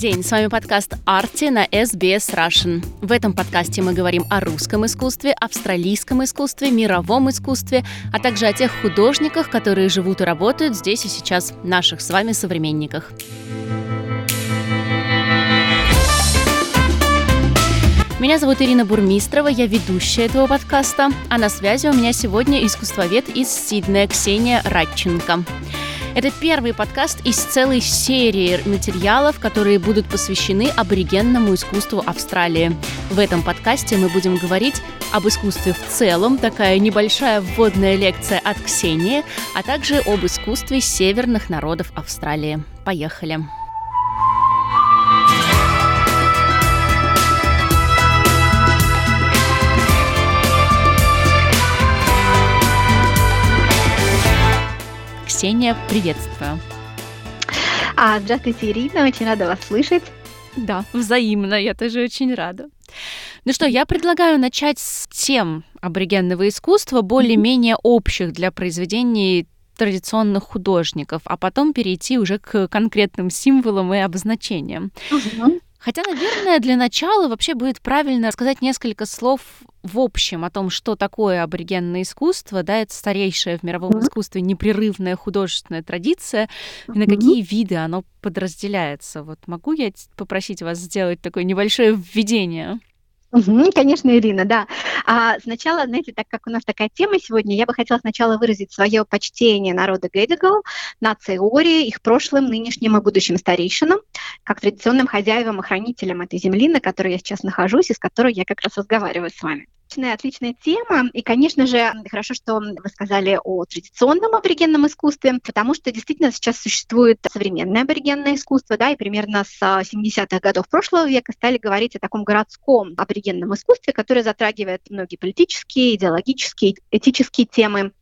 День, с вами подкаст «Арти» на SBS Russian. В этом подкасте мы говорим о русском искусстве, австралийском искусстве, мировом искусстве, а также о тех художниках, которые живут и работают здесь и сейчас, наших с вами современниках. Меня зовут Ирина Бурмистрова, я ведущая этого подкаста, а на связи у меня сегодня искусствовед из Сиднея Ксения Радченко. Это первый подкаст из целой серии материалов, которые будут посвящены аборигенному искусству Австралии. В этом подкасте мы будем говорить об искусстве в целом, такая небольшая вводная лекция от Ксении, а также об искусстве северных народов Австралии. Поехали! Ксения, приветствую. А, здравствуйте, Ирина, очень рада вас слышать. Да, взаимно, я тоже очень рада. Ну что, я предлагаю начать с тем аборигенного искусства, более-менее общих для произведений традиционных художников, а потом перейти уже к конкретным символам и обозначениям. Угу. Хотя, наверное, для начала вообще будет правильно сказать несколько слов в общем о том, что такое аборигенное искусство, да, это старейшая в мировом искусстве непрерывная художественная традиция, и на какие виды оно подразделяется. Вот могу я попросить вас сделать такое небольшое введение? Конечно, Ирина, да. А сначала, знаете, так как у нас такая тема сегодня, я бы хотела сначала выразить свое почтение народа Гейдегал, нации Ори, их прошлым, нынешним и будущим старейшинам, как традиционным хозяевам и хранителям этой земли, на которой я сейчас нахожусь и с которой я как раз разговариваю с вами отличная, отличная тема. И, конечно же, хорошо, что вы сказали о традиционном аборигенном искусстве, потому что действительно сейчас существует современное аборигенное искусство, да, и примерно с 70-х годов прошлого века стали говорить о таком городском аборигенном искусстве, которое затрагивает многие политические, идеологические, этические темы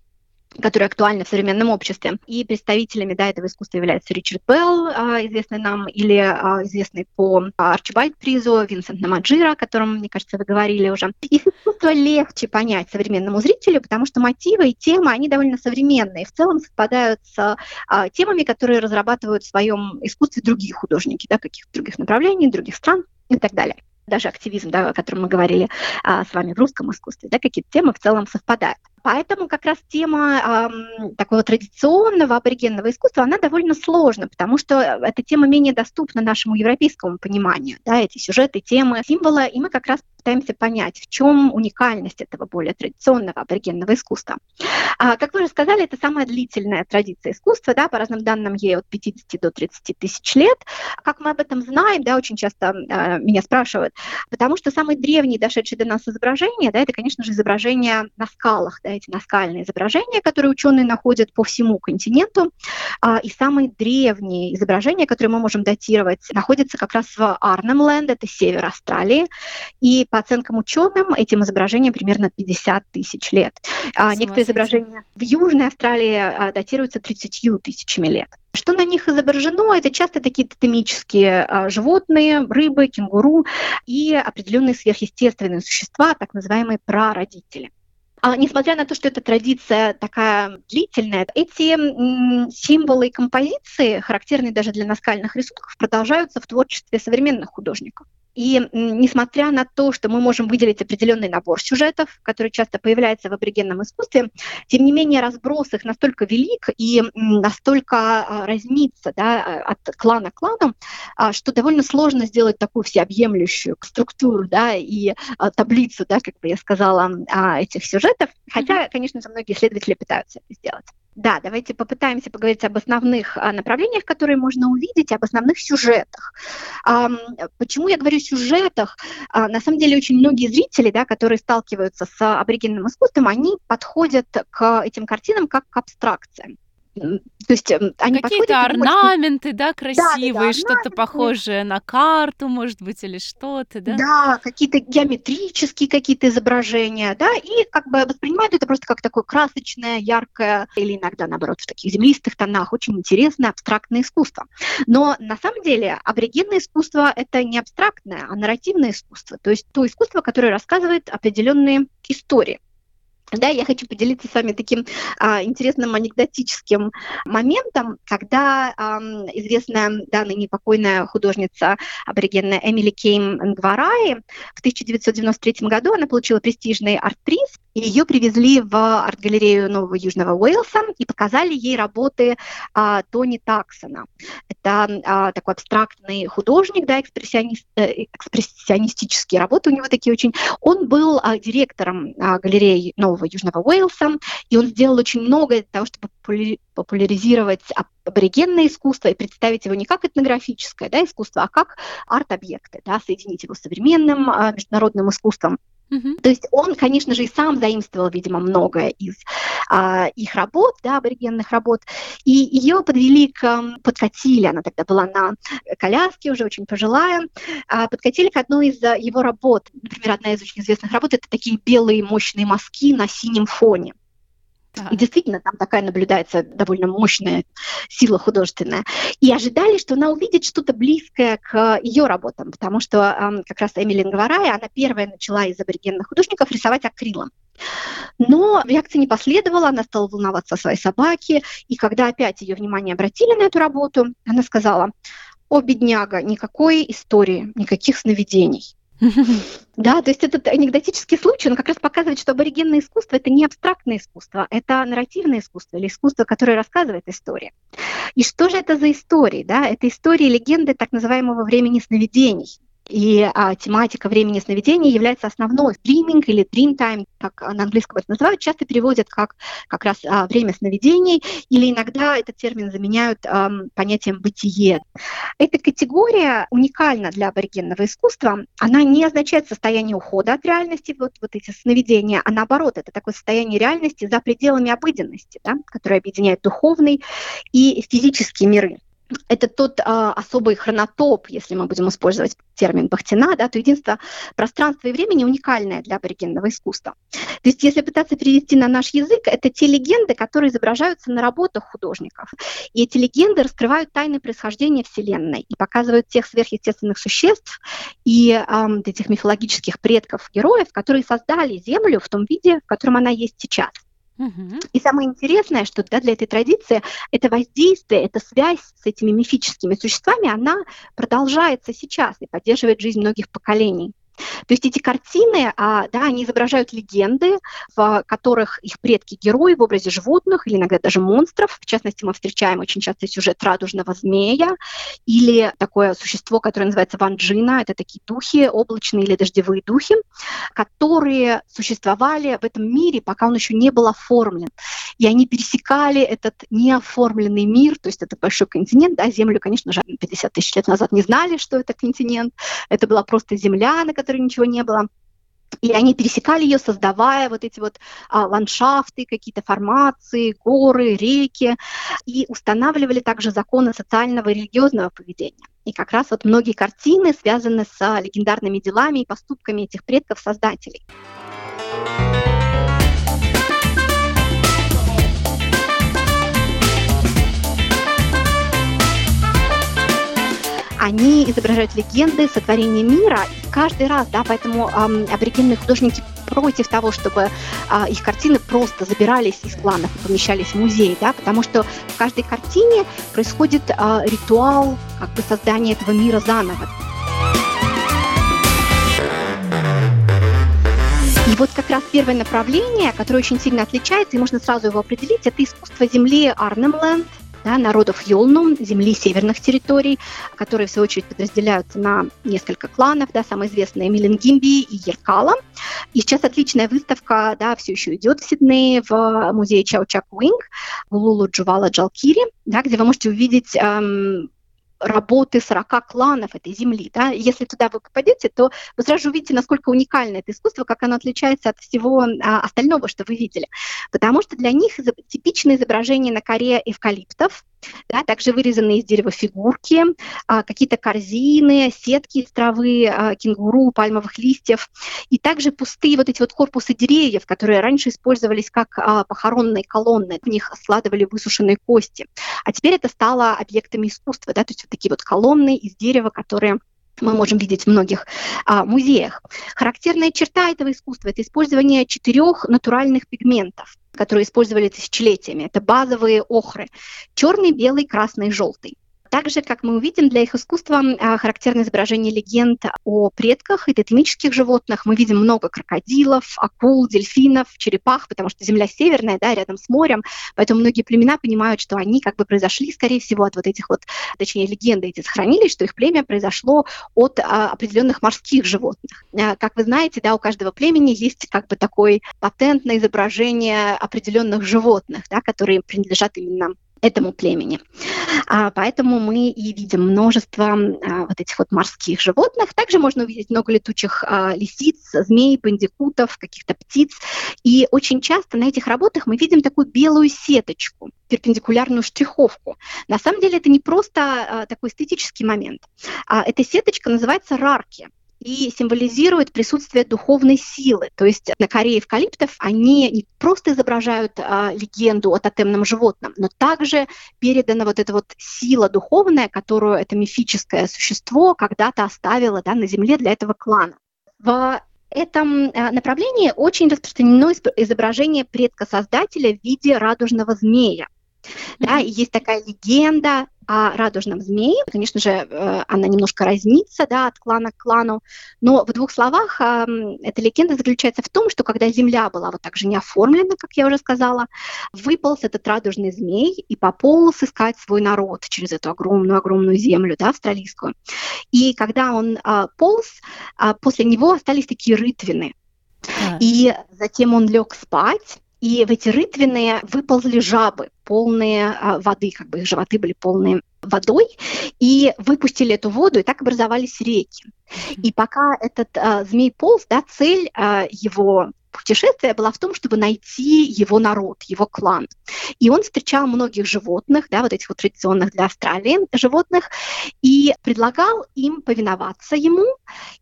которые актуальны в современном обществе. И представителями да, этого искусства являются Ричард Белл, а, известный нам, или а, известный по Арчибальд призу, Винсент Намаджира, о котором, мне кажется, вы говорили уже. Их искусство легче понять современному зрителю, потому что мотивы и темы, они довольно современные, в целом совпадают с а, темами, которые разрабатывают в своем искусстве другие художники, да, каких-то других направлений, других стран и так далее даже активизм, да, о котором мы говорили а, с вами в русском искусстве, да, какие-то темы в целом совпадают. Поэтому как раз тема э, такого традиционного аборигенного искусства, она довольно сложна, потому что эта тема менее доступна нашему европейскому пониманию, да, эти сюжеты, темы, символы, и мы как раз пытаемся понять, в чем уникальность этого более традиционного аборигенного искусства. А, как вы уже сказали, это самая длительная традиция искусства, да, по разным данным ей от 50 до 30 тысяч лет. Как мы об этом знаем, да, очень часто а, меня спрашивают, потому что самые древние, дошедшие до нас изображения, да, это, конечно же, изображения на скалах, эти наскальные изображения, которые ученые находят по всему континенту, а, и самые древние изображения, которые мы можем датировать, находятся как раз в Арнемленд, это север Австралии, и по оценкам ученым этим изображениям примерно 50 тысяч лет. А, некоторые изображения в Южной Австралии а, датируются 30 тысячами лет. Что на них изображено? Это часто такие тотемические животные, рыбы, кенгуру и определенные сверхъестественные существа, так называемые прародители. А, несмотря на то, что эта традиция такая длительная, эти символы и композиции, характерные даже для наскальных рисунков, продолжаются в творчестве современных художников. И несмотря на то, что мы можем выделить определенный набор сюжетов, который часто появляется в аборигенном искусстве, тем не менее разброс их настолько велик и настолько а, разнится да, от клана к клану, а, что довольно сложно сделать такую всеобъемлющую структуру да, и а, таблицу, да, как бы я сказала, этих сюжетов. Хотя, конечно же, многие исследователи пытаются это сделать. Да, давайте попытаемся поговорить об основных а, направлениях, которые можно увидеть, об основных сюжетах. А, почему я говорю сюжетах? А, на самом деле очень многие зрители, да, которые сталкиваются с аборигенным искусством, они подходят к этим картинам как к абстракциям. То есть они Какие-то орнаменты, да, красивые, да, да, да, что-то похожее на карту, может быть, или что-то, да? Да, какие-то геометрические какие-то изображения, да, и как бы воспринимают это просто как такое красочное, яркое, или иногда, наоборот, в таких землистых тонах, очень интересное абстрактное искусство. Но на самом деле аборигенное искусство — это не абстрактное, а нарративное искусство, то есть то искусство, которое рассказывает определенные истории. Да, я хочу поделиться с вами таким а, интересным анекдотическим моментом, когда а, известная, да, ныне покойная художница аборигенная Эмили Кейм Нгвараи в 1993 году она получила престижный арт-приз, ее привезли в арт-галерею Нового Южного Уэльса и показали ей работы а, Тони Таксона. Это а, такой абстрактный художник, да, экспрессионист, э, экспрессионистические работы у него такие очень. Он был а, директором а, галереи Нового Южного Уэльса, и он сделал очень много для того, чтобы популяризировать аборигенное искусство и представить его не как этнографическое да, искусство, а как арт-объекты, да, соединить его с современным а, международным искусством. Mm-hmm. То есть он, конечно же, и сам заимствовал, видимо, многое из а, их работ, да, аборигенных работ, и ее подвели к, подкатили, она тогда была на коляске, уже очень пожилая, а, подкатили к одной из его работ, например, одна из очень известных работ, это такие белые мощные мазки на синем фоне. И действительно, там такая наблюдается довольно мощная сила художественная. И ожидали, что она увидит что-то близкое к ее работам, потому что э, как раз Эмили Нгварая, она первая начала из аборигенных художников рисовать акрилом. Но реакции не последовало, она стала волноваться о своей собаке, и когда опять ее внимание обратили на эту работу, она сказала, о, бедняга, никакой истории, никаких сновидений. Да, то есть этот анекдотический случай, он как раз показывает, что аборигенное искусство – это не абстрактное искусство, это нарративное искусство или искусство, которое рассказывает истории. И что же это за истории? Да? Это истории легенды так называемого времени сновидений. И а, тематика времени сновидений является основной. Dreaming или dream time, как на английском это называют, часто переводят как как раз а, время сновидений, или иногда этот термин заменяют а, понятием бытие. Эта категория уникальна для аборигенного искусства. Она не означает состояние ухода от реальности, вот, вот эти сновидения, а наоборот, это такое состояние реальности за пределами обыденности, да, которое объединяет духовный и физический миры это тот а, особый хронотоп, если мы будем использовать термин Бахтина, да, то единство пространства и времени уникальное для аборигенного искусства. То есть, если пытаться перевести на наш язык, это те легенды, которые изображаются на работах художников. И эти легенды раскрывают тайны происхождения Вселенной и показывают тех сверхъестественных существ и э, этих мифологических предков героев, которые создали Землю в том виде, в котором она есть сейчас. И самое интересное, что да, для этой традиции это воздействие, эта связь с этими мифическими существами, она продолжается сейчас и поддерживает жизнь многих поколений. То есть эти картины, а, да, они изображают легенды, в которых их предки-герои в образе животных или иногда даже монстров. В частности, мы встречаем очень часто сюжет радужного змея или такое существо, которое называется ванджина. Это такие духи, облачные или дождевые духи, которые существовали в этом мире, пока он еще не был оформлен. И они пересекали этот неоформленный мир, то есть это большой континент, да, Землю, конечно же, 50 тысяч лет назад не знали, что это континент. Это была просто земля, на которой которой ничего не было. И они пересекали ее, создавая вот эти вот а, ландшафты, какие-то формации, горы, реки, и устанавливали также законы социального и религиозного поведения. И как раз вот многие картины связаны с а, легендарными делами и поступками этих предков-создателей. Они изображают легенды сотворения мира каждый раз, да, поэтому эм, аборигенные художники против того, чтобы э, их картины просто забирались из планов и помещались в музей, да, потому что в каждой картине происходит э, ритуал как бы создания этого мира заново. И вот как раз первое направление, которое очень сильно отличается, и можно сразу его определить, это искусство земли Арнемленд, да, народов Йолну, земли северных территорий, которые, в свою очередь, подразделяются на несколько кланов, да, самые известные Миленгимби и Еркала. И сейчас отличная выставка, да, все еще идет в Сиднее в музее Чао Чак Уинг, в Лулу Джувала Джалкири, да, где вы можете увидеть эм, работы 40 кланов этой земли. Да? Если туда вы попадете, то вы сразу увидите, насколько уникально это искусство, как оно отличается от всего а, остального, что вы видели. Потому что для них типичное изображение на коре эвкалиптов, да, также вырезанные из дерева фигурки, а, какие-то корзины, сетки из травы, а, кенгуру, пальмовых листьев, и также пустые вот эти вот корпусы деревьев, которые раньше использовались как а, похоронные колонны, в них складывали высушенные кости. А теперь это стало объектами искусства, да, то есть вот такие вот колонны из дерева, которые мы можем видеть в многих а, музеях. Характерная черта этого искусства – это использование четырех натуральных пигментов которые использовали тысячелетиями. Это базовые охры – черный, белый, красный, желтый. Также, как мы увидим, для их искусства а, характерно изображение легенд о предках и тотемических животных. Мы видим много крокодилов, акул, дельфинов, черепах, потому что Земля северная, да, рядом с морем, поэтому многие племена понимают, что они как бы произошли, скорее всего, от вот этих вот, точнее, легенды эти сохранились, что их племя произошло от а, определенных морских животных. А, как вы знаете, да, у каждого племени есть как бы такой патентное изображение определенных животных, да, которые принадлежат именно этому племени. А, поэтому мы и видим множество а, вот этих вот морских животных. Также можно увидеть много летучих а, лисиц, змей, бандикутов, каких-то птиц. И очень часто на этих работах мы видим такую белую сеточку, перпендикулярную штриховку. На самом деле это не просто а, такой эстетический момент. А, эта сеточка называется рарки и символизирует присутствие духовной силы. То есть на коре эвкалиптов они не просто изображают а, легенду о тотемном животном, но также передана вот эта вот сила духовная, которую это мифическое существо когда-то оставило да, на земле для этого клана. В этом а, направлении очень распространено изображение предка-создателя в виде радужного змея. Да, и есть такая легенда о радужном змее. Конечно же, э, она немножко разнится да, от клана к клану, но в двух словах эта легенда заключается в том, что когда Земля была вот так же не оформлена, как я уже сказала, выполз этот радужный змей и пополз искать свой народ через эту огромную-огромную землю, да, австралийскую. И когда он а, полз, а, после него остались такие рытвины. И затем он лег спать, и в эти рытвины выползли жабы, полные а, воды, как бы их животы были полные водой, и выпустили эту воду, и так образовались реки. И пока этот а, змей полз, да, цель а, его путешествие было в том, чтобы найти его народ, его клан. И он встречал многих животных, да, вот этих вот традиционных для Австралии животных, и предлагал им повиноваться ему.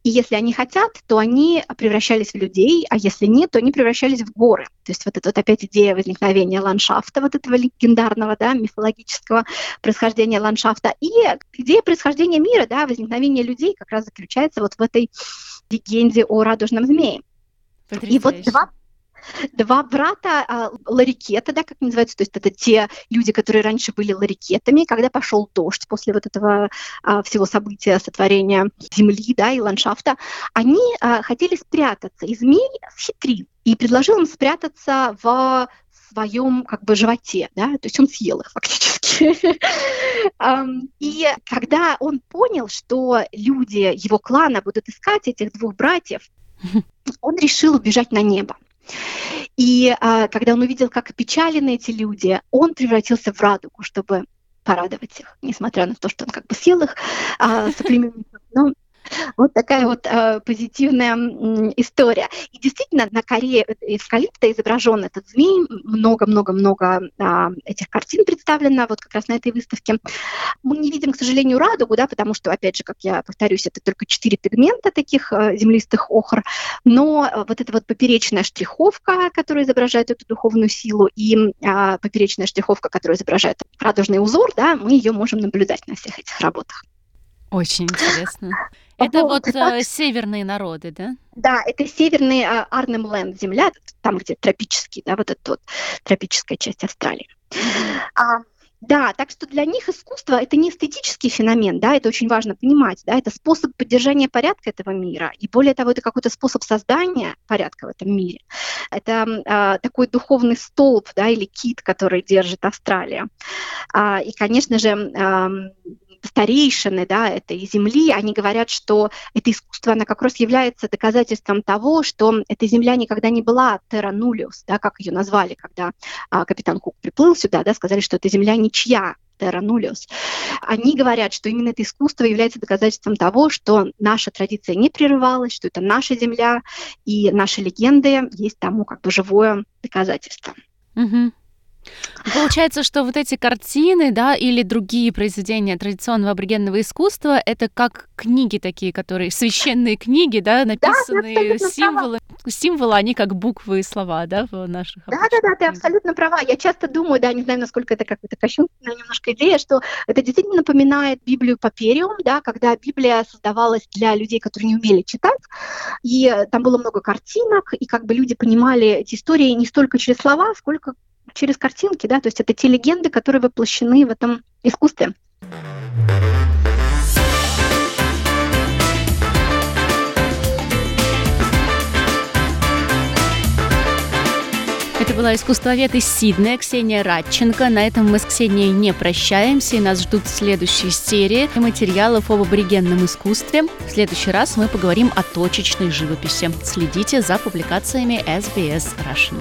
И если они хотят, то они превращались в людей, а если нет, то они превращались в горы. То есть вот эта вот опять идея возникновения ландшафта, вот этого легендарного, да, мифологического происхождения ландшафта, и идея происхождения мира, да, возникновения людей как раз заключается вот в этой легенде о радужном змее. И вот два два брата а, ларикета, да, как называется, то есть это те люди, которые раньше были ларикетами, когда пошел дождь после вот этого а, всего события сотворения земли, да, и ландшафта, они а, хотели спрятаться, и змей схитрил и предложил им спрятаться в своем как бы животе, да, то есть он съел их фактически. И когда он понял, что люди его клана будут искать этих двух братьев, он решил убежать на небо. И а, когда он увидел, как опечалены эти люди, он превратился в радугу, чтобы порадовать их, несмотря на то, что он как бы съел их а, соплеменников. Но вот такая вот э, позитивная э, история. И действительно, на коре эвкалипта изображен этот змей, много-много-много э, этих картин представлено вот как раз на этой выставке. Мы не видим, к сожалению, радугу, да, потому что, опять же, как я повторюсь, это только четыре пигмента таких э, землистых охр, но вот эта вот поперечная штриховка, которая изображает эту духовную силу, и э, поперечная штриховка, которая изображает радужный узор, да, мы ее можем наблюдать на всех этих работах. Очень интересно. Это вот э, северные народы, да? Да, это северный э, Арнем Ленд, земля, там, где тропический, да, вот эта вот тропическая часть Австралии. А, да, так что для них искусство это не эстетический феномен, да, это очень важно понимать, да, это способ поддержания порядка этого мира, и более того, это какой-то способ создания порядка в этом мире. Это э, такой духовный столб, да, или кит, который держит Австралия. А, и, конечно же, э, старейшины да, этой земли, они говорят, что это искусство, оно как раз является доказательством того, что эта земля никогда не была terra nullius, да, как ее назвали, когда а, капитан Кук приплыл сюда, да, сказали, что эта земля ничья, terra nullius. Они говорят, что именно это искусство является доказательством того, что наша традиция не прерывалась, что это наша земля, и наши легенды есть тому как бы живое доказательство. Угу. Получается, что вот эти картины, да, или другие произведения традиционного аборигенного искусства, это как книги такие, которые священные книги, да, написанные да, символы, символы, они как буквы и слова, да, в наших. Да, да, да, ты абсолютно права. Я часто думаю, да, не знаю, насколько это какая-то кощунственная немножко идея, что это действительно напоминает Библию Папериум, да, когда Библия создавалась для людей, которые не умели читать, и там было много картинок, и как бы люди понимали эти истории не столько через слова, сколько через картинки, да, то есть это те легенды, которые воплощены в этом искусстве. Это была искусствовед из Сиднея Ксения Радченко. На этом мы с Ксенией не прощаемся, и нас ждут следующие серии материалов об аборигенном искусстве. В следующий раз мы поговорим о точечной живописи. Следите за публикациями SBS Russian.